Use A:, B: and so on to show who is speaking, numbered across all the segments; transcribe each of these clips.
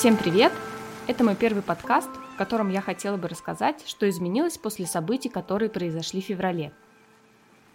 A: Всем привет! Это мой первый подкаст, в котором я хотела бы рассказать, что изменилось после событий, которые произошли в феврале.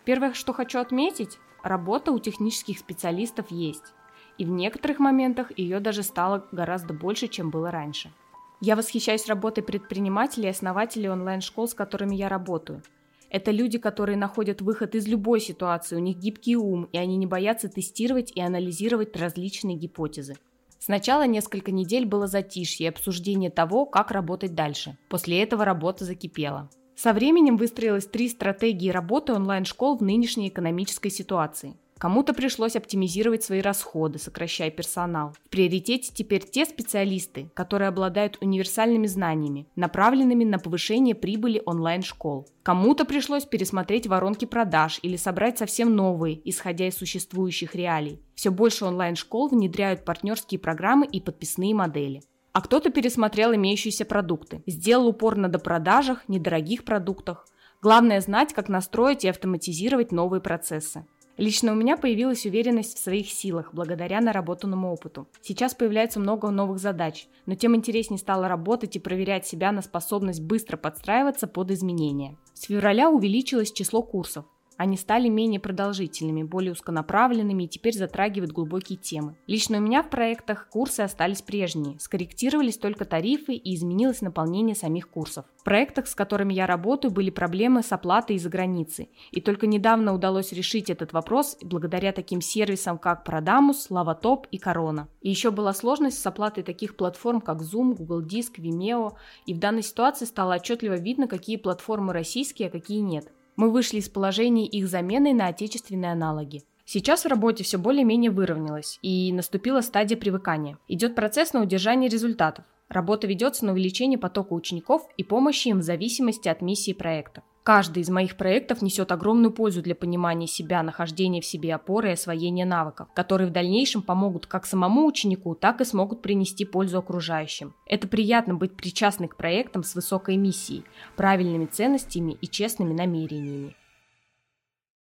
A: Первое, что хочу отметить, работа у технических специалистов есть. И в некоторых моментах ее даже стало гораздо больше, чем было раньше. Я восхищаюсь работой предпринимателей и основателей онлайн-школ, с которыми я работаю. Это люди, которые находят выход из любой ситуации, у них гибкий ум, и они не боятся тестировать и анализировать различные гипотезы. Сначала несколько недель было затишье и обсуждение того, как работать дальше. После этого работа закипела. Со временем выстроилось три стратегии работы онлайн-школ в нынешней экономической ситуации. Кому-то пришлось оптимизировать свои расходы, сокращая персонал. В приоритете теперь те специалисты, которые обладают универсальными знаниями, направленными на повышение прибыли онлайн-школ. Кому-то пришлось пересмотреть воронки продаж или собрать совсем новые, исходя из существующих реалий. Все больше онлайн-школ внедряют партнерские программы и подписные модели. А кто-то пересмотрел имеющиеся продукты, сделал упор на допродажах, недорогих продуктах. Главное знать, как настроить и автоматизировать новые процессы. Лично у меня появилась уверенность в своих силах благодаря наработанному опыту. Сейчас появляется много новых задач, но тем интереснее стало работать и проверять себя на способность быстро подстраиваться под изменения. С февраля увеличилось число курсов. Они стали менее продолжительными, более узконаправленными и теперь затрагивают глубокие темы. Лично у меня в проектах курсы остались прежние, скорректировались только тарифы и изменилось наполнение самих курсов. В проектах, с которыми я работаю, были проблемы с оплатой из-за границы, и только недавно удалось решить этот вопрос благодаря таким сервисам, как Продамус, Лаватоп и Корона. И еще была сложность с оплатой таких платформ, как Zoom, Google Диск, Vimeo, и в данной ситуации стало отчетливо видно, какие платформы российские, а какие нет. Мы вышли из положения их замены на отечественные аналоги. Сейчас в работе все более-менее выровнялось, и наступила стадия привыкания. Идет процесс на удержание результатов. Работа ведется на увеличение потока учеников и помощи им в зависимости от миссии проекта. Каждый из моих проектов несет огромную пользу для понимания себя, нахождения в себе опоры и освоения навыков, которые в дальнейшем помогут как самому ученику, так и смогут принести пользу окружающим. Это приятно быть причастным к проектам с высокой миссией, правильными ценностями и честными намерениями.